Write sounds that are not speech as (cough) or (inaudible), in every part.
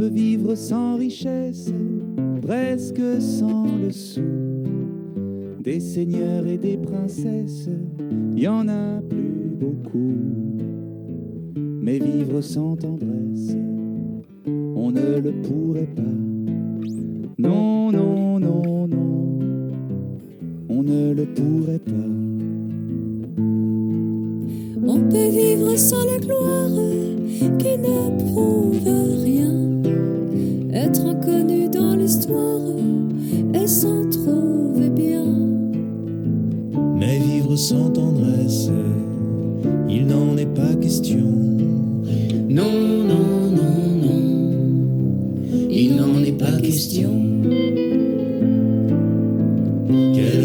peut vivre sans richesse, presque sans le sou. Des seigneurs et des princesses, y en a plus beaucoup. Mais vivre sans tendresse, on ne le pourrait pas. Non, non, non, non, on ne le pourrait pas. On peut vivre sans la gloire qui ne prouve rien. Inconnu dans l'histoire et s'en trouver bien. Mais vivre sans tendresse, il n'en est pas question. Non, non, non, non, il n'en est pas question. Quelle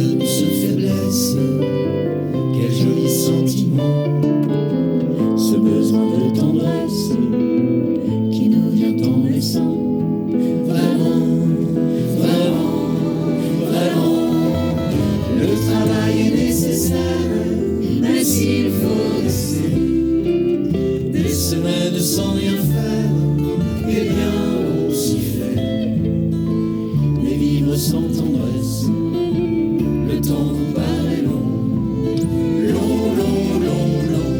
vivre sans tendresse, le temps vous paraît long, long, long, long, long.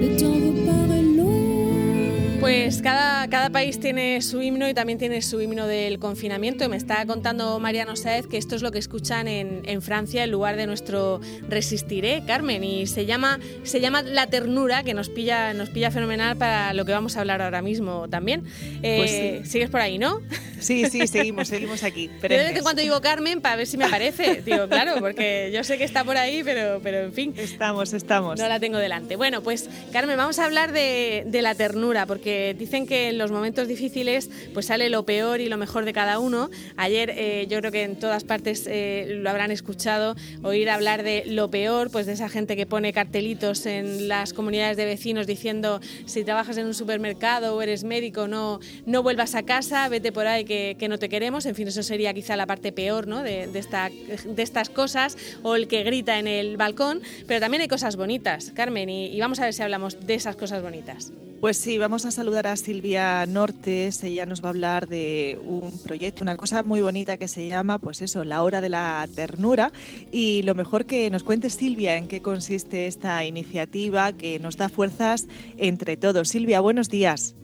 Le temps vous paraît long. Pues cada, cada país tiene su himno y también tiene su himno del confinamiento. Y me está contando Mariano Saez que esto es lo que escuchan en, en Francia en lugar de nuestro Resistiré, Carmen. Y se llama, se llama La Ternura, que nos pilla, nos pilla fenomenal para lo que vamos a hablar ahora mismo también. Eh, Pues sí. Sigues por ahí, ¿no? Sí, sí, seguimos, seguimos aquí. Yo de vez en cuando digo Carmen para ver si me aparece. Digo, claro, porque yo sé que está por ahí, pero, pero en fin. Estamos, estamos. No la tengo delante. Bueno, pues Carmen, vamos a hablar de, de la ternura, porque dicen que en los momentos difíciles pues sale lo peor y lo mejor de cada uno. Ayer eh, yo creo que en todas partes eh, lo habrán escuchado, oír hablar de lo peor, pues de esa gente que pone cartelitos en las comunidades de vecinos diciendo si trabajas en un supermercado o eres médico, no, no vuelvas a casa, vete por ahí que, que no te queremos. En fin, eso sería quizá la parte peor ¿no? de, de esta, de estas cosas, o el que grita en el balcón, pero también hay cosas bonitas, Carmen, y, y vamos a ver si hablamos de esas cosas bonitas. Pues sí, vamos a saludar a Silvia Nortes. Ella nos va a hablar de un proyecto, una cosa muy bonita que se llama, pues eso, la hora de la ternura. Y lo mejor que nos cuente Silvia en qué consiste esta iniciativa que nos da fuerzas entre todos. Silvia, buenos días.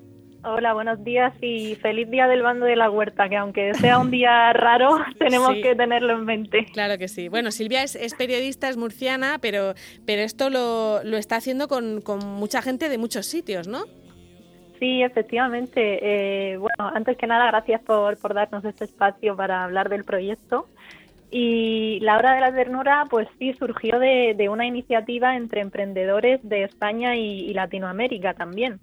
Hola, buenos días y feliz día del bando de la huerta, que aunque sea un día (laughs) raro, tenemos Sí. que tenerlo en mente. Claro que sí. Bueno, Silvia es, es periodista, es murciana, pero, pero esto lo, lo está haciendo con, con mucha gente de muchos sitios, ¿no? Sí, efectivamente. Eh, bueno, antes que nada, gracias por, por darnos este espacio para hablar del proyecto. Y la hora de la ternura, pues sí, surgió de, de una iniciativa entre emprendedores de España y, y Latinoamérica también.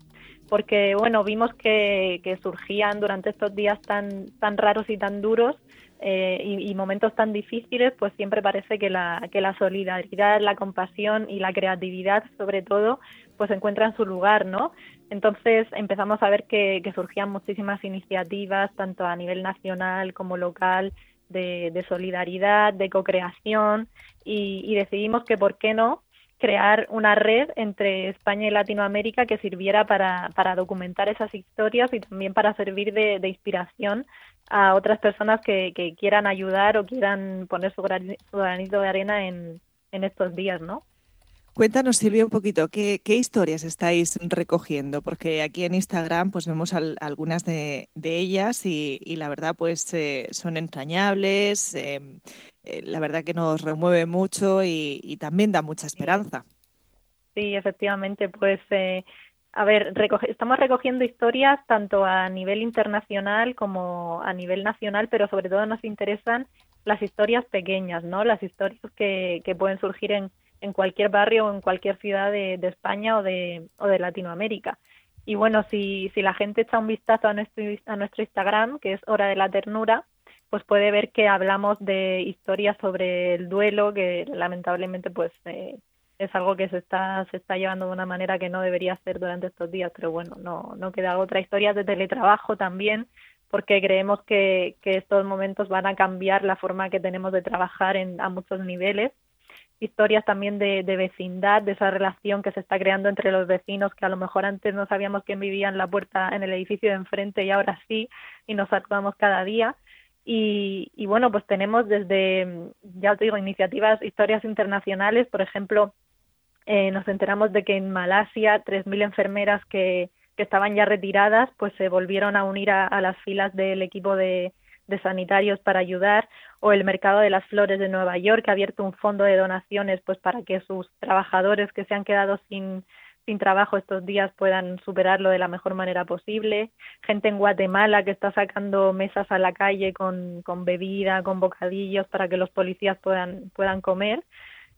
Porque, bueno, vimos que, que surgían durante estos días tan, tan raros y tan duros eh, y, y momentos tan difíciles, pues siempre parece que la, que la solidaridad, la compasión y la creatividad, sobre todo, pues encuentran su lugar, ¿no? Entonces empezamos a ver que, que surgían muchísimas iniciativas, tanto a nivel nacional como local, de, de solidaridad, de co-creación, y, y decidimos que, ¿por qué no?, crear una red entre España y Latinoamérica que sirviera para, documentar esas historias y también para servir de, inspiración a otras personas que, quieran ayudar o quieran poner su, grani- su granito de arena en, estos días, ¿no? Cuéntanos, Silvia, un poquito, ¿qué, historias estáis recogiendo? Porque aquí en Instagram pues vemos al- algunas de, ellas y, y la verdad pues eh, son entrañables, eh, eh, la verdad que nos remueve mucho y, también da mucha esperanza. Sí, efectivamente, pues eh, a ver, recoge- estamos recogiendo historias tanto a nivel internacional como a nivel nacional, pero sobre todo nos interesan las historias pequeñas, ¿no? Las historias que, que pueden surgir en, en cualquier barrio o en cualquier ciudad de, de España o de, o de Latinoamérica. Y bueno, si, si la gente echa un vistazo a nuestro, a nuestro Instagram, que es Hora de la Ternura, pues puede ver que hablamos de historias sobre el duelo, que lamentablemente pues eh, es algo que se está, se está llevando de una manera que no debería ser durante estos días, pero bueno, no, no queda otra. Historias de teletrabajo también, porque creemos que, que estos momentos van a cambiar la forma que tenemos de trabajar en, a muchos niveles. historias también de, de, vecindad, de esa relación que se está creando entre los vecinos, que a lo mejor antes no sabíamos quién vivía en la puerta, en el edificio de enfrente y ahora sí, y nos saludamos cada día. Y, y bueno, pues tenemos desde, ya os digo, iniciativas, historias internacionales, por ejemplo, eh, nos enteramos de que en Malasia 3.000 enfermeras que, que estaban ya retiradas, pues se volvieron a unir a, a las filas del equipo de, de sanitarios para ayudar o el mercado de las flores de Nueva York que ha abierto un fondo de donaciones pues para que sus trabajadores que se han quedado sin sin trabajo estos días puedan superarlo de la mejor manera posible, gente en Guatemala que está sacando mesas a la calle con, con bebida, con bocadillos para que los policías puedan, puedan comer.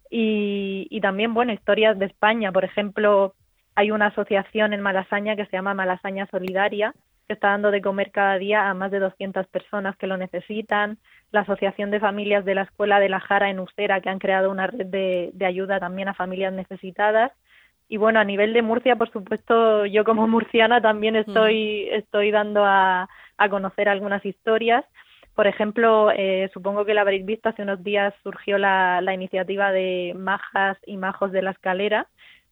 Y, también, bueno, historias de España, por ejemplo, hay una asociación en Malasaña que se llama Malasaña Solidaria, que está dando de comer cada día a más de 200 personas que lo necesitan, la Asociación de Familias de la Escuela de la Jara en Usera, que han creado una red de, de ayuda también a familias necesitadas. Y bueno, a nivel de Murcia, por supuesto, yo como murciana también estoy, estoy dando a, a conocer algunas historias. Por ejemplo, eh, supongo que la habréis visto, hace unos días surgió la, la iniciativa de Majas y Majos de la Escalera,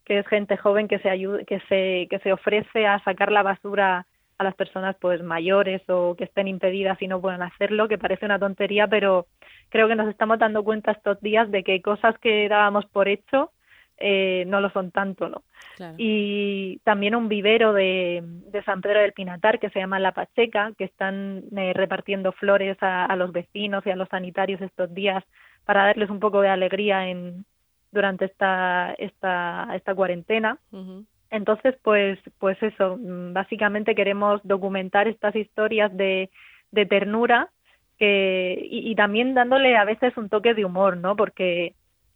que es gente joven que se, ayuda, que se, que se ofrece a sacar la basura a las personas pues mayores o que estén impedidas y no puedan hacerlo, que parece una tontería, pero creo que nos estamos dando cuenta estos días de que cosas que dábamos por hecho eh, no lo son tanto, ¿no? Claro. Y también un vivero de, de, San Pedro del Pinatar que se llama La Pacheca, que están eh, repartiendo flores a, a, los vecinos y a los sanitarios estos días para darles un poco de alegría en durante esta esta esta cuarentena. Uh -huh. Entonces, pues, pues eso, básicamente queremos documentar estas historias de, de ternura que, y, y, también dándole a veces un toque de humor, ¿no? Porque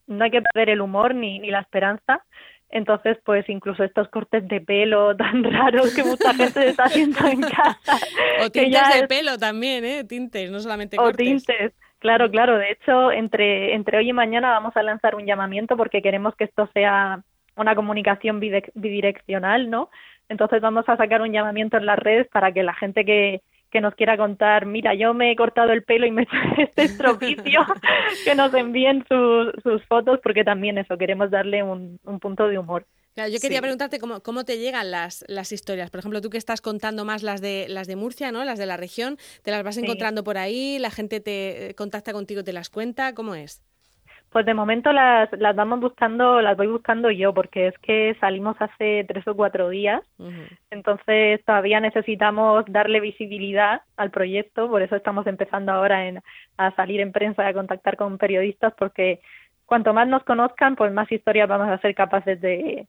no hay que perder el humor ni, ni la esperanza. Entonces, pues incluso estos cortes de pelo (laughs) tan raros que mucha gente está haciendo en casa. O tintes de es... pelo también, ¿eh? Tintes, no solamente cortes. O tintes. Claro, claro. De hecho, entre, entre hoy y mañana vamos a lanzar un llamamiento porque queremos que esto sea una comunicación bidireccional, ¿no? Entonces vamos a sacar un llamamiento en las redes para que la gente que, que nos quiera contar, mira, yo me he cortado el pelo y me (laughs) este estropicio, (laughs) que nos envíen sus, sus fotos, porque también eso, queremos darle un, un punto de humor. Claro, yo quería sí. preguntarte cómo, cómo te llegan las, las historias. Por ejemplo, tú que estás contando más las de las de Murcia, ¿no? Las de la región, ¿te las vas sí. encontrando por ahí? ¿La gente te contacta contigo, te las cuenta? ¿Cómo es? Pues de momento las, las vamos buscando, las voy buscando yo, porque es que salimos hace tres o cuatro días, uh -huh. entonces todavía necesitamos darle visibilidad al proyecto, por eso estamos empezando ahora en, a salir en prensa y a contactar con periodistas, porque cuanto más nos conozcan, pues más historias vamos a ser capaces de,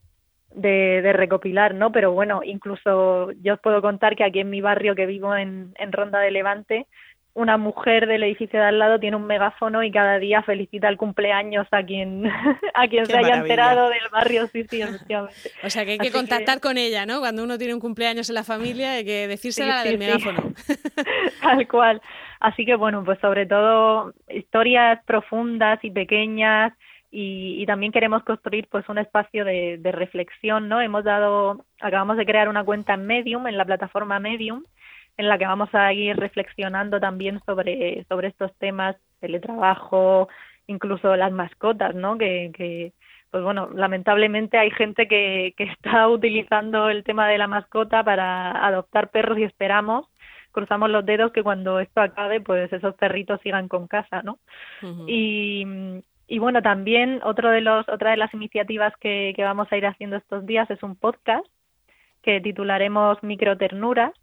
de, de, recopilar, ¿no? Pero bueno, incluso yo os puedo contar que aquí en mi barrio que vivo en, en Ronda de Levante, una mujer del edificio de al lado tiene un megáfono y cada día felicita el cumpleaños a quien (laughs) a quien se haya enterado del barrio, sí, sí, efectivamente. (laughs) O sea que hay que Así contactar que... con ella, ¿no? Cuando uno tiene un cumpleaños en la familia hay que decírsela sí, sí, del megáfono. (laughs) Tal cual. Así que bueno, pues sobre todo historias profundas y pequeñas y, y, también queremos construir pues un espacio de, de reflexión, ¿no? Hemos dado, acabamos de crear una cuenta en Medium, en la plataforma Medium, en la que vamos a ir reflexionando también sobre, sobre estos temas, teletrabajo, incluso las mascotas, ¿no? Que, que pues bueno, lamentablemente hay gente que, que (laughs) está utilizando el tema de la mascota para adoptar perros y esperamos cruzamos los dedos que cuando esto acabe, pues esos perritos sigan con casa, ¿no? Uh -huh. Y, y bueno, también otro de los, otra de las iniciativas que, que vamos a ir haciendo estos días es un podcast que titularemos Microternuras,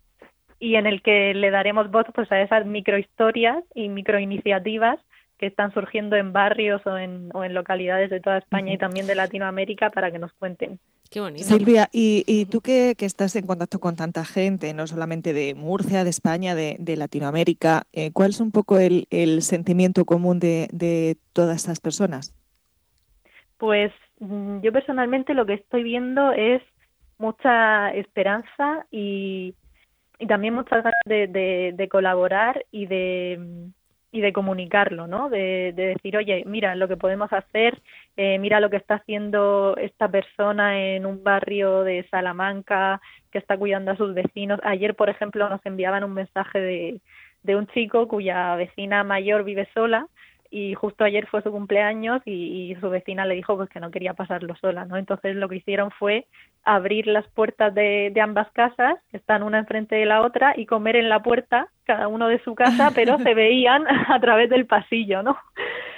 y en el que le daremos voz pues a esas microhistorias y microiniciativas que están surgiendo en barrios o en, o en localidades de toda España uh -huh. y también de Latinoamérica para que nos cuenten. Qué bonito. Silvia, y, y tú que, que, estás en contacto con tanta gente, no solamente de Murcia, de España, de, de Latinoamérica, eh, ¿cuál es un poco el, el sentimiento común de, de todas estas personas? Pues mm, yo personalmente lo que estoy viendo es mucha esperanza y, y también muchas ganas de, de, colaborar y de y de comunicarlo, ¿no? De, de, decir, oye, mira lo que podemos hacer, eh, mira lo que está haciendo esta persona en un barrio de Salamanca que está cuidando a sus vecinos. Ayer, por ejemplo, nos enviaban un mensaje de un chico cuya vecina mayor vive sola y justo ayer fue su cumpleaños y, su vecina le dijo pues que no quería pasarlo sola, ¿no? Entonces lo que hicieron fue abrir las puertas de, de ambas casas, que están una enfrente de la otra, y comer en la puerta, cada uno de su casa, pero se (laughs) veían a través del pasillo, ¿no?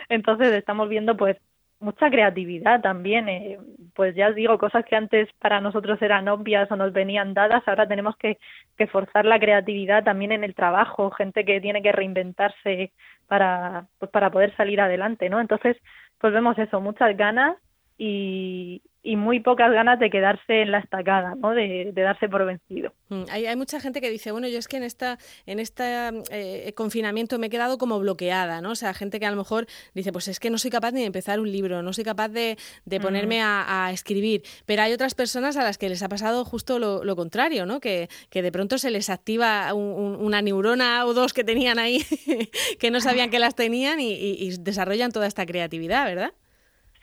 Entonces estamos viendo pues mucha creatividad también. Eh, pues ya os digo, cosas que antes para nosotros eran obvias o nos venían dadas, ahora tenemos que, que forzar la creatividad también en el trabajo, gente que tiene que reinventarse para, pues para poder salir adelante, ¿no? Entonces, pues vemos eso, muchas ganas y, y muy pocas ganas de quedarse en la estacada, ¿no? de, darse por vencido. Mm, hay, hay, mucha gente que dice, bueno, yo es que en esta en este confinamiento me he quedado como bloqueada, ¿no? O sea, gente que a lo mejor dice, pues es que no soy capaz ni de empezar un libro, no soy capaz de, de ponerme a, escribir. Pero hay otras personas a las que les ha pasado justo lo, contrario, ¿no? Que, que, de pronto se les activa una neurona o dos que tenían ahí, (laughs) que no sabían que las tenían y desarrollan toda esta creatividad, ¿verdad?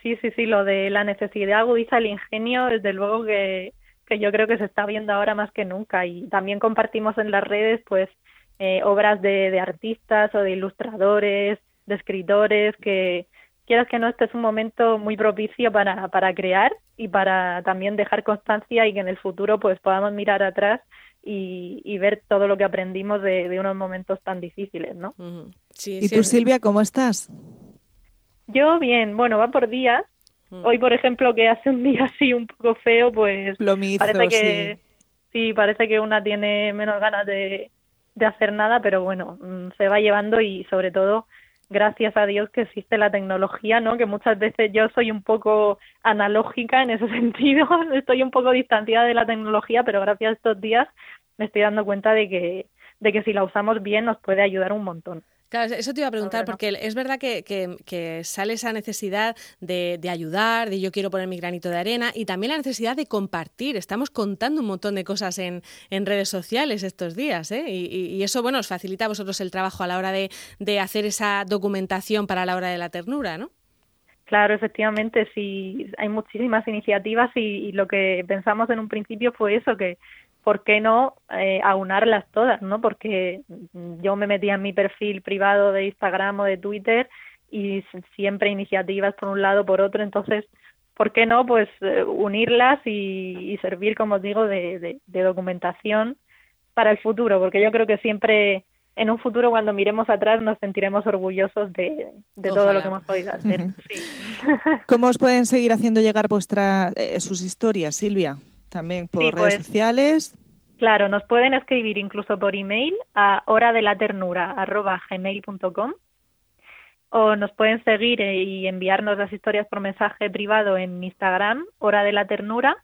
Sí, sí, sí, lo de la necesidad agudiza el ingenio, desde luego que, que yo creo que se está viendo ahora más que nunca y también compartimos en las redes pues eh, obras de, de artistas o de ilustradores, de escritores que quieras que no este es un momento muy propicio para, para crear y para también dejar constancia y que en el futuro pues podamos mirar atrás y, y ver todo lo que aprendimos de, de unos momentos tan difíciles, ¿no? sí, ¿Y tú, Silvia, cómo estás? Yo bien, bueno, va por días. Mm. Hoy, por ejemplo, que hace un día así un poco feo, pues parece que sí. parece que una tiene menos ganas de, de hacer nada, pero bueno, mm, se va llevando y sobre todo gracias a Dios que existe la tecnología, ¿no? Que muchas veces yo soy un poco analógica en ese (laughs) sentido, estoy un poco distanciada de la tecnología, pero gracias a estos días me estoy dando cuenta de que de que si la usamos bien nos puede ayudar un montón. Claro, eso te iba a preguntar, porque es verdad que, que, sale esa necesidad de, de, ayudar, de yo quiero poner mi granito de arena y también la necesidad de compartir. Estamos contando un montón de cosas en, en redes sociales estos días, ¿eh? Y, y, eso, bueno, os facilita a vosotros el trabajo a la hora de, de hacer esa documentación para la hora de la ternura, ¿no? Claro, efectivamente, sí, hay muchísimas iniciativas y, y, lo que pensamos en un principio fue eso, que ¿por qué no eh, aunarlas todas? ¿no? Porque yo me metía en mi perfil privado de Instagram o de Twitter y siempre iniciativas por un lado, por otro, entonces, ¿por qué no? Pues eh, unirlas y, servir, como os digo, de, documentación para el futuro, porque yo creo que siempre en un futuro cuando miremos atrás nos sentiremos orgullosos de, todo lo que hemos podido hacer. ¿Cómo os pueden seguir haciendo llegar vuestra, eh, sus historias, Silvia? También por redes pues, sociales. Claro, nos pueden escribir incluso por email a hora de la ternura gmail.com o nos pueden seguir e, y enviarnos las historias por mensaje privado en Instagram, hora de la ternura,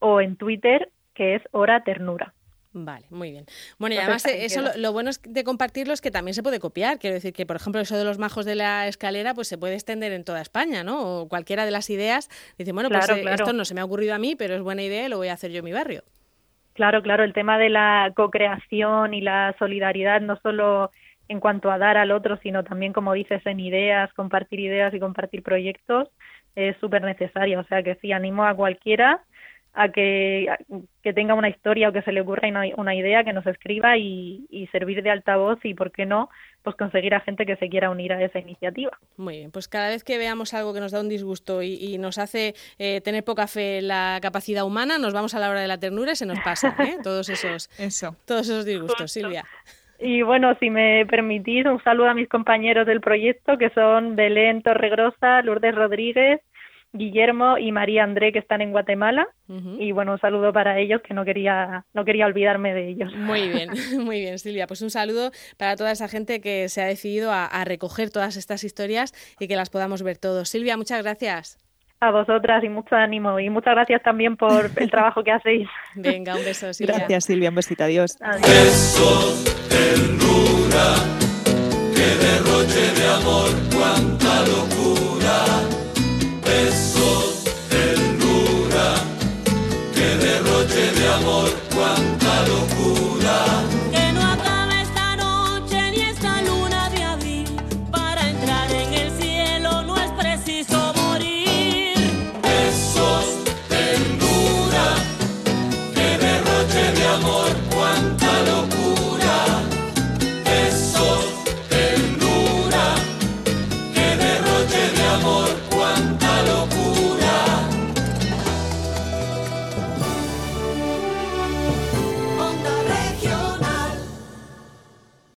o en Twitter, que es hora ternura. Vale, muy bien. Bueno, y además eso lo, bueno es de compartirlo es que también se puede copiar. Quiero decir que, por ejemplo, eso de los majos de la escalera, pues se puede extender en toda España, ¿no? O cualquiera de las ideas. Dice, bueno, pues eh, esto no se me ha ocurrido a mí, pero es buena idea y lo voy a hacer yo en mi barrio. Claro, claro, el tema de la co-creación y la solidaridad, no solo en cuanto a dar al otro, sino también, como dices, en ideas, compartir ideas y compartir proyectos, es súper necesario. O sea que sí, animo a cualquiera a que, que tenga una historia o que se le ocurra una, idea, que nos escriba y, servir de altavoz y, ¿por qué no?, pues conseguir a gente que se quiera unir a esa iniciativa. Muy bien, pues cada vez que veamos algo que nos da un disgusto y, nos hace eh, tener poca fe en la capacidad humana, nos vamos a la hora de la ternura y se nos pasa, ¿eh? (laughs) Todos esos, Eso. Todos esos disgustos, Silvia. Y bueno, si me permitís, un saludo a mis compañeros del proyecto, que son Belén Torregrosa, Lourdes Rodríguez, Guillermo y María André que están en Guatemala. Y bueno un saludo para ellos que no quería no quería olvidarme de ellos. Muy bien (laughs) (laughs) muy bien Silvia. Pues un saludo para toda esa gente que se ha decidido a, recoger todas estas historias y que las podamos ver todos. Silvia muchas gracias. A vosotras y mucho ánimo. Y muchas gracias también por el (laughs) trabajo que hacéis. Venga un beso Silvia. Gracias Silvia. Un besito adiós, besos que derroche de amor cuánta locura